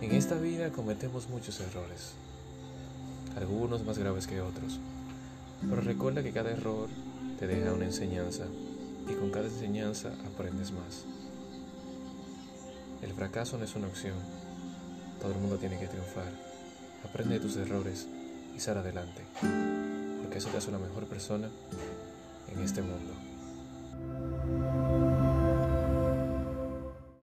En esta vida cometemos muchos errores, algunos más graves que otros, pero recuerda que cada error te deja una enseñanza y con cada enseñanza aprendes más. El fracaso no es una opción, todo el mundo tiene que triunfar. Aprende de tus errores y sal adelante, porque eso te hace la mejor persona en este mundo.